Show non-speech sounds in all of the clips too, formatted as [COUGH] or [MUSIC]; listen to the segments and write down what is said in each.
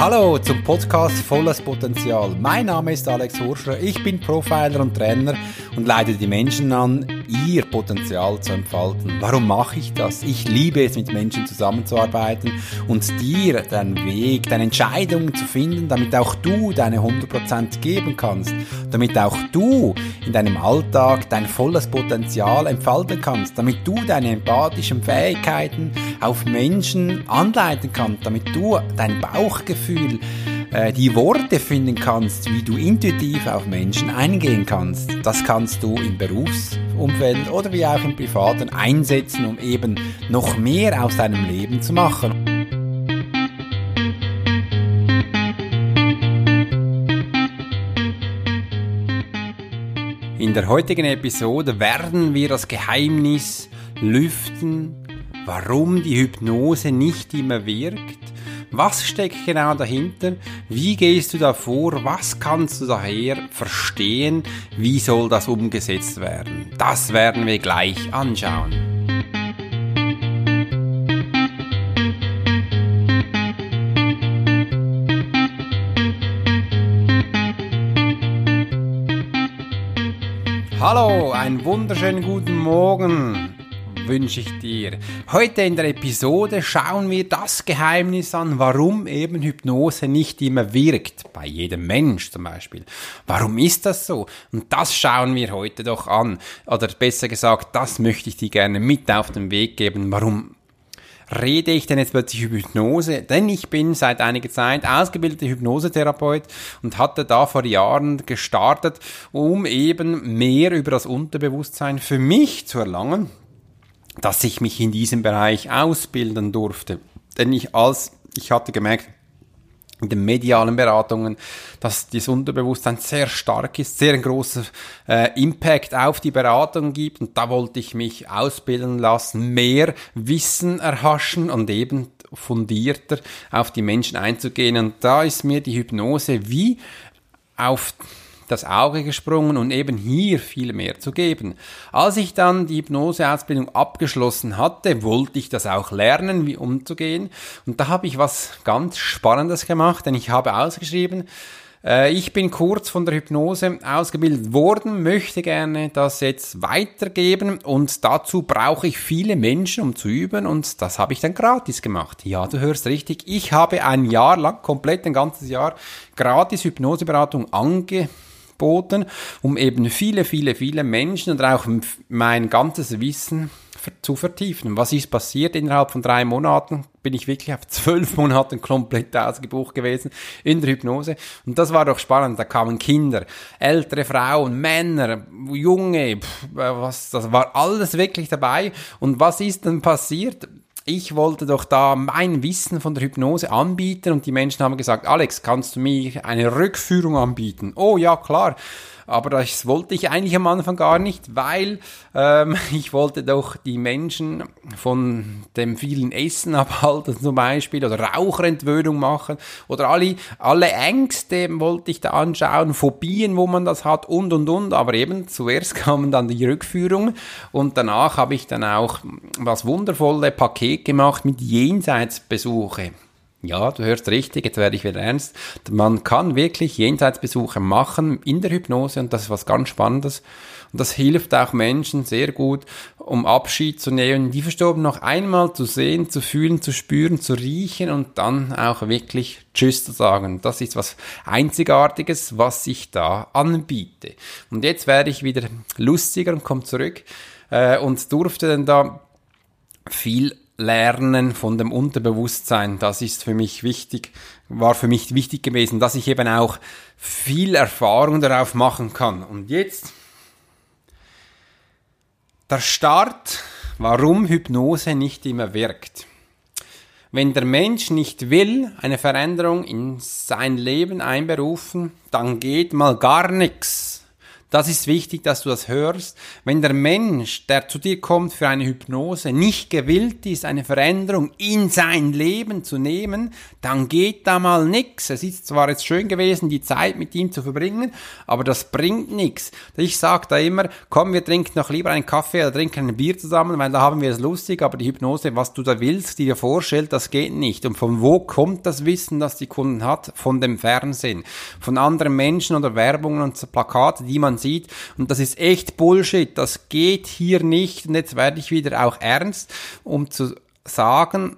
Hallo zum Podcast Volles Potenzial. Mein Name ist Alex Horscher, ich bin Profiler und Trainer und leite die Menschen an, ihr Potenzial zu entfalten. Warum mache ich das? Ich liebe es, mit Menschen zusammenzuarbeiten und dir deinen Weg, deine Entscheidungen zu finden, damit auch du deine 100% geben kannst, damit auch du in deinem Alltag dein volles Potenzial entfalten kannst, damit du deine empathischen Fähigkeiten auf Menschen anleiten kannst, damit du dein Bauchgefühl äh, die Worte finden kannst, wie du intuitiv auf Menschen eingehen kannst. Das kannst du im Berufsumfeld oder wie auch im Privaten einsetzen, um eben noch mehr aus deinem Leben zu machen. In der heutigen Episode werden wir das Geheimnis lüften, warum die Hypnose nicht immer wirkt was steckt genau dahinter? Wie gehst du da vor? Was kannst du daher verstehen? Wie soll das umgesetzt werden? Das werden wir gleich anschauen. Hallo, einen wunderschönen guten Morgen wünsche ich dir. Heute in der Episode schauen wir das Geheimnis an, warum eben Hypnose nicht immer wirkt. Bei jedem Mensch zum Beispiel. Warum ist das so? Und das schauen wir heute doch an. Oder besser gesagt, das möchte ich dir gerne mit auf den Weg geben. Warum rede ich denn jetzt plötzlich über Hypnose? Denn ich bin seit einiger Zeit ausgebildeter Hypnosetherapeut und hatte da vor Jahren gestartet, um eben mehr über das Unterbewusstsein für mich zu erlangen dass ich mich in diesem Bereich ausbilden durfte. Denn ich als, ich hatte gemerkt, in den medialen Beratungen, dass das Unterbewusstsein sehr stark ist, sehr ein großer äh, Impact auf die Beratung gibt und da wollte ich mich ausbilden lassen, mehr Wissen erhaschen und eben fundierter auf die Menschen einzugehen und da ist mir die Hypnose wie auf das Auge gesprungen und eben hier viel mehr zu geben. Als ich dann die Hypnoseausbildung abgeschlossen hatte, wollte ich das auch lernen, wie umzugehen. Und da habe ich was ganz Spannendes gemacht, denn ich habe ausgeschrieben, äh, ich bin kurz von der Hypnose ausgebildet worden, möchte gerne das jetzt weitergeben und dazu brauche ich viele Menschen, um zu üben und das habe ich dann gratis gemacht. Ja, du hörst richtig, ich habe ein Jahr lang, komplett ein ganzes Jahr, gratis Hypnoseberatung angeboten angeboten, um eben viele, viele, viele Menschen und auch mein ganzes Wissen zu vertiefen. Was ist passiert? Innerhalb von drei Monaten bin ich wirklich auf zwölf [LAUGHS] Monaten komplett ausgebucht gewesen in der Hypnose. Und das war doch spannend. Da kamen Kinder, ältere Frauen, Männer, Junge, pff, was, das war alles wirklich dabei. Und was ist denn passiert? Ich wollte doch da mein Wissen von der Hypnose anbieten und die Menschen haben gesagt, Alex, kannst du mir eine Rückführung anbieten? Oh ja, klar. Aber das wollte ich eigentlich am Anfang gar nicht, weil ähm, [LAUGHS] ich wollte doch die Menschen von dem vielen Essen abhalten zum Beispiel oder Raucherentwöhnung machen oder alle, alle Ängste wollte ich da anschauen, Phobien, wo man das hat und und und. Aber eben zuerst [LAUGHS] kamen dann die Rückführung und danach habe ich dann auch was wundervolle Paket gemacht mit Jenseitsbesuche. Ja, du hörst richtig, jetzt werde ich wieder ernst. Man kann wirklich Jenseitsbesuche machen in der Hypnose und das ist was ganz Spannendes. Und das hilft auch Menschen sehr gut, um Abschied zu nehmen, die Verstorben noch einmal zu sehen, zu fühlen, zu spüren, zu riechen und dann auch wirklich Tschüss zu sagen. Das ist was Einzigartiges, was ich da anbiete. Und jetzt werde ich wieder lustiger und komme zurück äh, und durfte dann da viel Lernen von dem Unterbewusstsein, das ist für mich wichtig, war für mich wichtig gewesen, dass ich eben auch viel Erfahrung darauf machen kann. Und jetzt der Start, warum Hypnose nicht immer wirkt. Wenn der Mensch nicht will, eine Veränderung in sein Leben einberufen, dann geht mal gar nichts Das ist wichtig, dass du das hörst. Wenn der Mensch, der zu dir kommt für eine Hypnose, nicht gewillt ist, eine Veränderung in sein Leben zu nehmen, dann geht da mal nix. Es ist zwar jetzt schön gewesen, die Zeit mit ihm zu verbringen, aber das bringt nix. Ich sage da immer, komm, wir trinken noch lieber einen Kaffee oder trinken ein Bier zusammen, weil da haben wir es lustig, aber die Hypnose, was du da willst, die dir vorstellt, das geht nicht. Und von wo kommt das Wissen, das die Kunden hat? Von dem Fernsehen, von anderen Menschen oder Werbungen und Plakate, die man sieht. Und das ist echt Bullshit. Das geht hier nicht. Und jetzt werde ich wieder auch ernst, um zu sagen,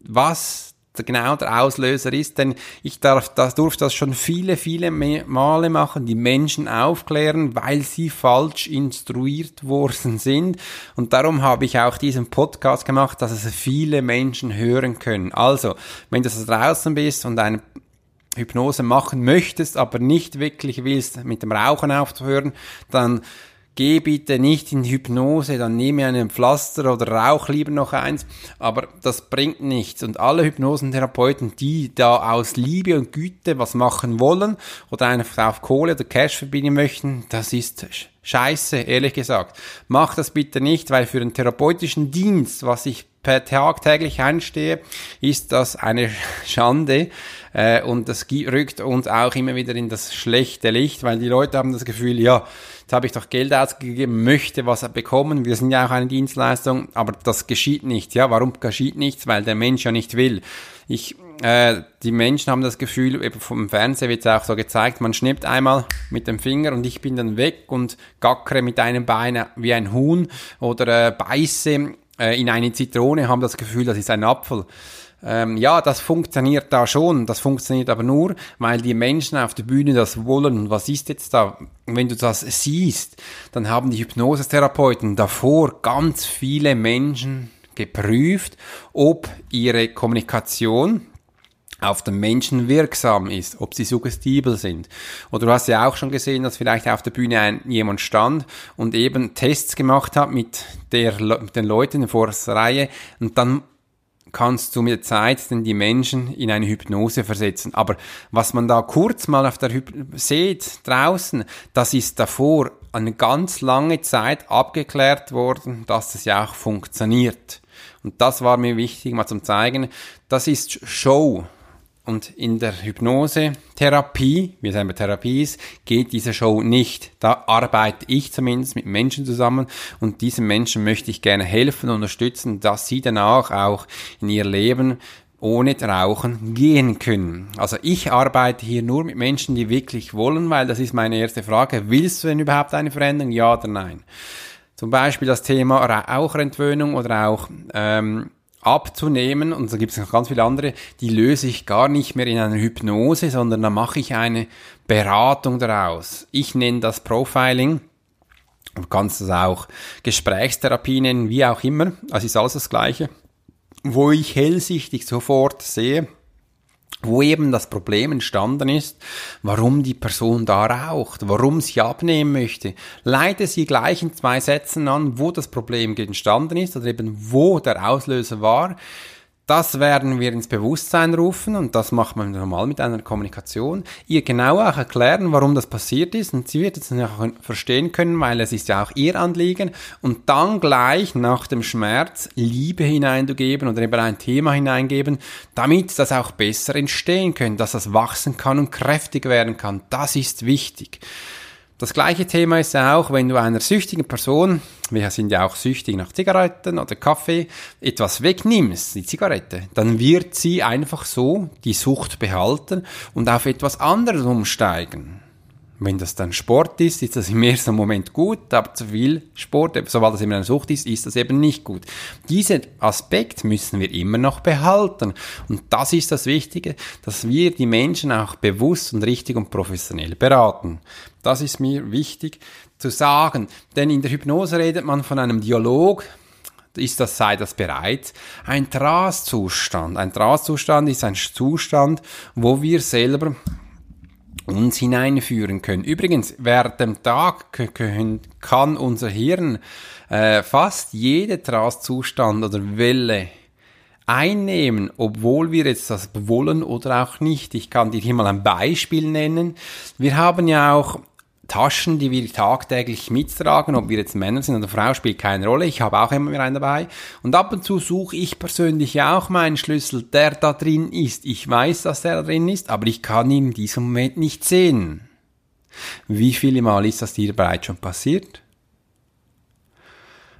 was genau der Auslöser ist, denn ich darf das, durfte das schon viele, viele Male machen, die Menschen aufklären, weil sie falsch instruiert worden sind. Und darum habe ich auch diesen Podcast gemacht, dass es viele Menschen hören können. Also, wenn du draußen bist und eine Hypnose machen möchtest, aber nicht wirklich willst, mit dem Rauchen aufzuhören, dann geh bitte nicht in Hypnose, dann nehme einen Pflaster oder rauch lieber noch eins, aber das bringt nichts. Und alle Hypnosentherapeuten, die da aus Liebe und Güte was machen wollen oder einfach auf Kohle oder Cash verbinden möchten, das ist scheiße, ehrlich gesagt. Mach das bitte nicht, weil für den therapeutischen Dienst, was ich per Tag täglich einstehe, ist das eine Schande äh, und das rückt uns auch immer wieder in das schlechte Licht, weil die Leute haben das Gefühl, ja, jetzt habe ich doch Geld ausgegeben, möchte was bekommen, wir sind ja auch eine Dienstleistung, aber das geschieht nicht. Ja, warum geschieht nichts? Weil der Mensch ja nicht will. Ich, äh, die Menschen haben das Gefühl, eben vom Fernseher wird es auch so gezeigt, man schnippt einmal mit dem Finger und ich bin dann weg und gackere mit einem Bein wie ein Huhn oder äh, beiße äh, in eine Zitrone, haben das Gefühl, das ist ein Apfel. Ähm, ja, das funktioniert da schon. Das funktioniert aber nur, weil die Menschen auf der Bühne das wollen. Und was ist jetzt da? Wenn du das siehst, dann haben die Hypnosetherapeuten davor ganz viele Menschen geprüft, ob ihre Kommunikation auf den Menschen wirksam ist, ob sie suggestibel sind. Oder du hast ja auch schon gesehen, dass vielleicht auf der Bühne ein, jemand stand und eben Tests gemacht hat mit, der, mit den Leuten in der Vorreihe und dann kannst du mit der Zeit denn die Menschen in eine Hypnose versetzen. Aber was man da kurz mal auf der Hyp sieht draußen, das ist davor eine ganz lange Zeit abgeklärt worden, dass das ja auch funktioniert. Und das war mir wichtig, mal zum zeigen. Das ist Show. Und in der Hypnose-Therapie, wie es einmal Therapie ist, geht diese Show nicht. Da arbeite ich zumindest mit Menschen zusammen und diesen Menschen möchte ich gerne helfen, unterstützen, dass sie danach auch in ihr Leben ohne Rauchen gehen können. Also ich arbeite hier nur mit Menschen, die wirklich wollen, weil das ist meine erste Frage. Willst du denn überhaupt eine Veränderung? Ja oder nein? Zum Beispiel das Thema Raucherentwöhnung oder auch ähm, abzunehmen. Und so gibt es noch ganz viele andere, die löse ich gar nicht mehr in einer Hypnose, sondern da mache ich eine Beratung daraus. Ich nenne das Profiling. Du kannst es auch Gesprächstherapie nennen, wie auch immer. Das ist alles das Gleiche. Wo ich hellsichtig sofort sehe, wo eben das Problem entstanden ist, warum die Person da raucht, warum sie abnehmen möchte. Leite sie gleich in zwei Sätzen an, wo das Problem entstanden ist oder eben wo der Auslöser war. Das werden wir ins Bewusstsein rufen und das macht man normal mit einer Kommunikation. Ihr genau auch erklären, warum das passiert ist und sie wird es auch verstehen können, weil es ist ja auch ihr Anliegen und dann gleich nach dem Schmerz Liebe hineinzugeben oder eben ein Thema hineingeben, damit das auch besser entstehen kann, dass das wachsen kann und kräftig werden kann. Das ist wichtig. Das gleiche Thema ist auch, wenn du einer süchtigen Person, wir sind ja auch süchtig nach Zigaretten oder Kaffee, etwas wegnimmst, die Zigarette, dann wird sie einfach so die Sucht behalten und auf etwas anderes umsteigen. Wenn das dann Sport ist, ist das im ersten Moment gut, aber zu viel Sport, sobald das eben eine Sucht ist, ist das eben nicht gut. Diesen Aspekt müssen wir immer noch behalten. Und das ist das Wichtige, dass wir die Menschen auch bewusst und richtig und professionell beraten. Das ist mir wichtig zu sagen. Denn in der Hypnose redet man von einem Dialog, ist das, sei das bereits ein Trance-Zustand. Ein Trance-Zustand ist ein Zustand, wo wir selber uns hineinführen können. Übrigens, während dem Tag kann unser Hirn äh, fast jede Trance-Zustand oder Welle einnehmen, obwohl wir jetzt das wollen oder auch nicht. Ich kann dir hier mal ein Beispiel nennen. Wir haben ja auch Taschen, die wir tagtäglich mittragen, ob wir jetzt Männer sind oder Frau, spielt keine Rolle. Ich habe auch immer wieder einen dabei. Und ab und zu suche ich persönlich auch meinen Schlüssel, der da drin ist. Ich weiß, dass der da drin ist, aber ich kann ihn in diesem Moment nicht sehen. Wie viele Mal ist das dir bereits schon passiert?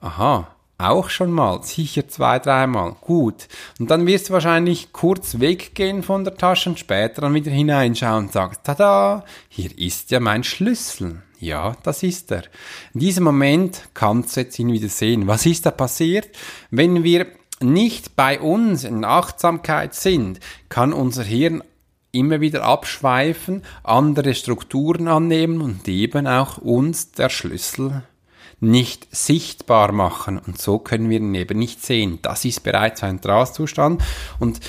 Aha, auch schon mal, sicher zwei, dreimal. Gut. Und dann wirst du wahrscheinlich kurz weggehen von der Tasche und später dann wieder hineinschauen und sagst, tada, hier ist ja mein Schlüssel. Ja, das ist er. In diesem Moment kannst du jetzt ihn wieder sehen. Was ist da passiert? Wenn wir nicht bei uns in Achtsamkeit sind, kann unser Hirn immer wieder abschweifen, andere Strukturen annehmen und eben auch uns der Schlüssel nicht sichtbar machen. Und so können wir ihn eben nicht sehen. Das ist bereits ein Trastzustand. Und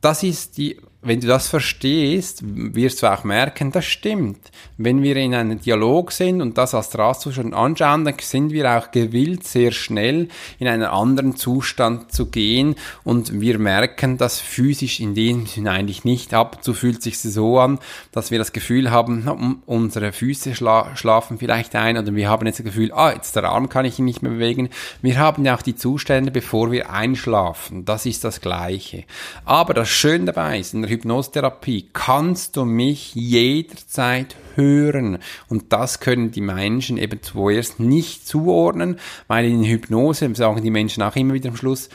das ist die wenn du das verstehst, wirst du auch merken, das stimmt. Wenn wir in einem Dialog sind und das als Drahtzustand anschauen, dann sind wir auch gewillt, sehr schnell in einen anderen Zustand zu gehen und wir merken das physisch in dem Sinne eigentlich nicht. Ab zu fühlt sich so an, dass wir das Gefühl haben, unsere Füße schla schlafen vielleicht ein oder wir haben jetzt das Gefühl, ah, jetzt der Arm kann ich ihn nicht mehr bewegen. Wir haben ja auch die Zustände, bevor wir einschlafen. Das ist das Gleiche. Aber das Schöne dabei ist, in der Hypnosetherapie kannst du mich jederzeit hören. Und das können die Menschen eben zuerst nicht zuordnen, weil in Hypnose sagen die Menschen auch immer wieder am Schluss,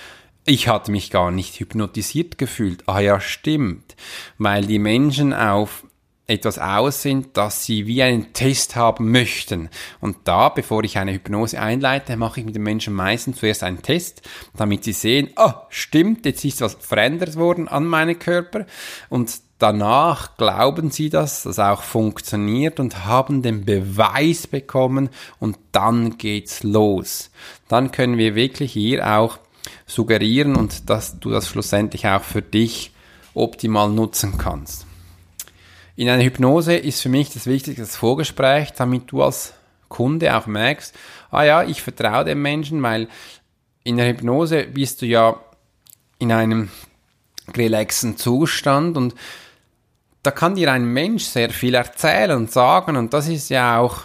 ich hatte mich gar nicht hypnotisiert gefühlt. Ah ja, stimmt. Weil die Menschen auf etwas aus sind, dass sie wie einen Test haben möchten. Und da, bevor ich eine Hypnose einleite, mache ich mit den Menschen meistens zuerst einen Test, damit sie sehen, ah, oh, stimmt, jetzt ist was verändert worden an meinem Körper. Und danach glauben sie, dass das auch funktioniert und haben den Beweis bekommen und dann geht's los. Dann können wir wirklich hier auch suggerieren und dass du das schlussendlich auch für dich optimal nutzen kannst. In einer Hypnose ist für mich das Wichtigste das Vorgespräch, damit du als Kunde auch merkst, ah ja, ich vertraue dem Menschen, weil in der Hypnose bist du ja in einem relaxen Zustand und da kann dir ein Mensch sehr viel erzählen und sagen und das ist ja auch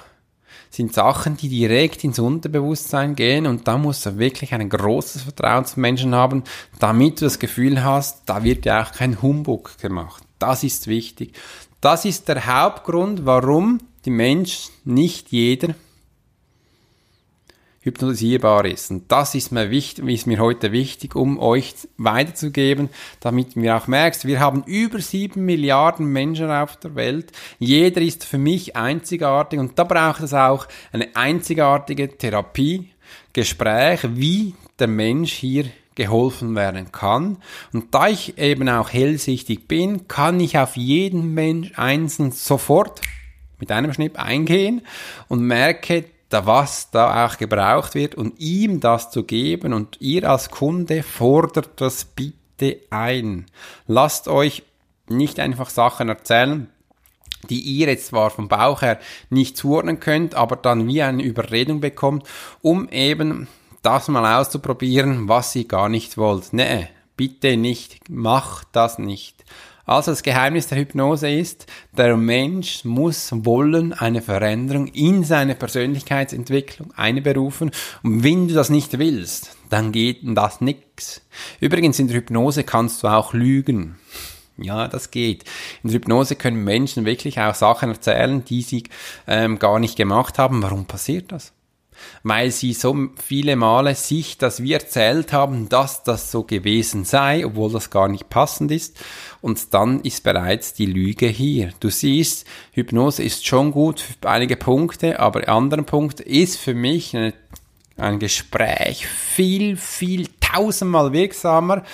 sind Sachen, die direkt ins Unterbewusstsein gehen und da musst du wirklich ein großes Vertrauen zum Menschen haben, damit du das Gefühl hast, da wird ja auch kein Humbug gemacht. Das ist wichtig. Das ist der Hauptgrund, warum die Mensch nicht jeder hypnotisierbar ist. Und das ist mir wichtig, ist mir heute wichtig, um euch weiterzugeben, damit ihr auch merkt, wir haben über sieben Milliarden Menschen auf der Welt. Jeder ist für mich einzigartig und da braucht es auch eine einzigartige Therapie, Gespräch, wie der Mensch hier geholfen werden kann. Und da ich eben auch hellsichtig bin, kann ich auf jeden Mensch einzeln sofort mit einem Schnipp eingehen und merke, da was da auch gebraucht wird und ihm das zu geben und ihr als Kunde fordert das bitte ein. Lasst euch nicht einfach Sachen erzählen, die ihr jetzt zwar vom Bauch her nicht zuordnen könnt, aber dann wie eine Überredung bekommt, um eben das mal auszuprobieren, was ihr gar nicht wollt. Nee, bitte nicht, mach das nicht. Also das Geheimnis der Hypnose ist, der Mensch muss wollen eine Veränderung in seine Persönlichkeitsentwicklung einberufen. Und wenn du das nicht willst, dann geht das nix. Übrigens in der Hypnose kannst du auch lügen. Ja, das geht. In der Hypnose können Menschen wirklich auch Sachen erzählen, die sie ähm, gar nicht gemacht haben. Warum passiert das? Weil sie so viele Male sich das wie erzählt haben, dass das so gewesen sei, obwohl das gar nicht passend ist. Und dann ist bereits die Lüge hier. Du siehst, Hypnose ist schon gut für einige Punkte, aber anderen Punkt ist für mich eine, ein Gespräch viel, viel tausendmal wirksamer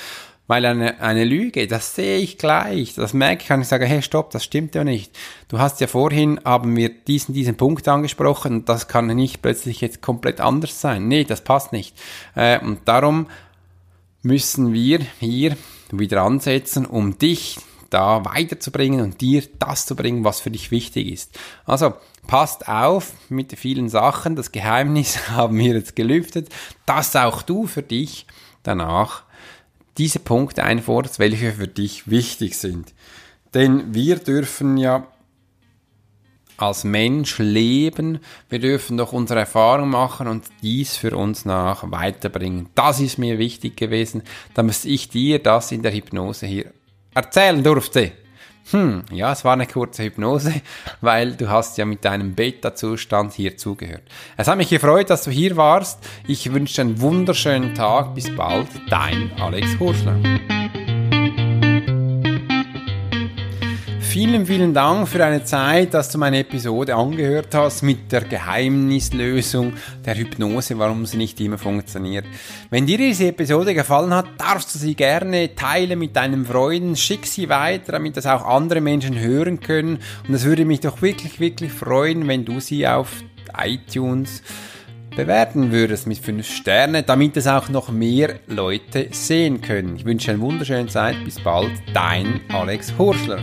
weil eine, eine Lüge, das sehe ich gleich, das merke ich, kann ich sagen, hey, stopp, das stimmt ja nicht. Du hast ja vorhin, haben wir diesen, diesen Punkt angesprochen, das kann nicht plötzlich jetzt komplett anders sein. Nee, das passt nicht. Äh, und darum müssen wir hier wieder ansetzen, um dich da weiterzubringen und dir das zu bringen, was für dich wichtig ist. Also, passt auf mit vielen Sachen. Das Geheimnis [LAUGHS] haben wir jetzt gelüftet, dass auch du für dich danach diese Punkte einforderst, welche für dich wichtig sind. Denn wir dürfen ja als Mensch leben. Wir dürfen doch unsere Erfahrung machen und dies für uns nach weiterbringen. Das ist mir wichtig gewesen, dass ich dir das in der Hypnose hier erzählen durfte. Hm, ja, es war eine kurze Hypnose, [LAUGHS] weil du hast ja mit deinem Beta-Zustand hier zugehört. Es hat mich gefreut, dass du hier warst. Ich wünsche einen wunderschönen Tag. Bis bald, dein Alex Horschler. Vielen, vielen Dank für deine Zeit, dass du meine Episode angehört hast mit der Geheimnislösung der Hypnose, warum sie nicht immer funktioniert. Wenn dir diese Episode gefallen hat, darfst du sie gerne teilen mit deinen Freunden, schick sie weiter, damit das auch andere Menschen hören können. Und es würde mich doch wirklich, wirklich freuen, wenn du sie auf iTunes bewerten würdest mit 5 Sterne, damit es auch noch mehr Leute sehen können. Ich wünsche eine wunderschöne Zeit. Bis bald. Dein Alex Horschler.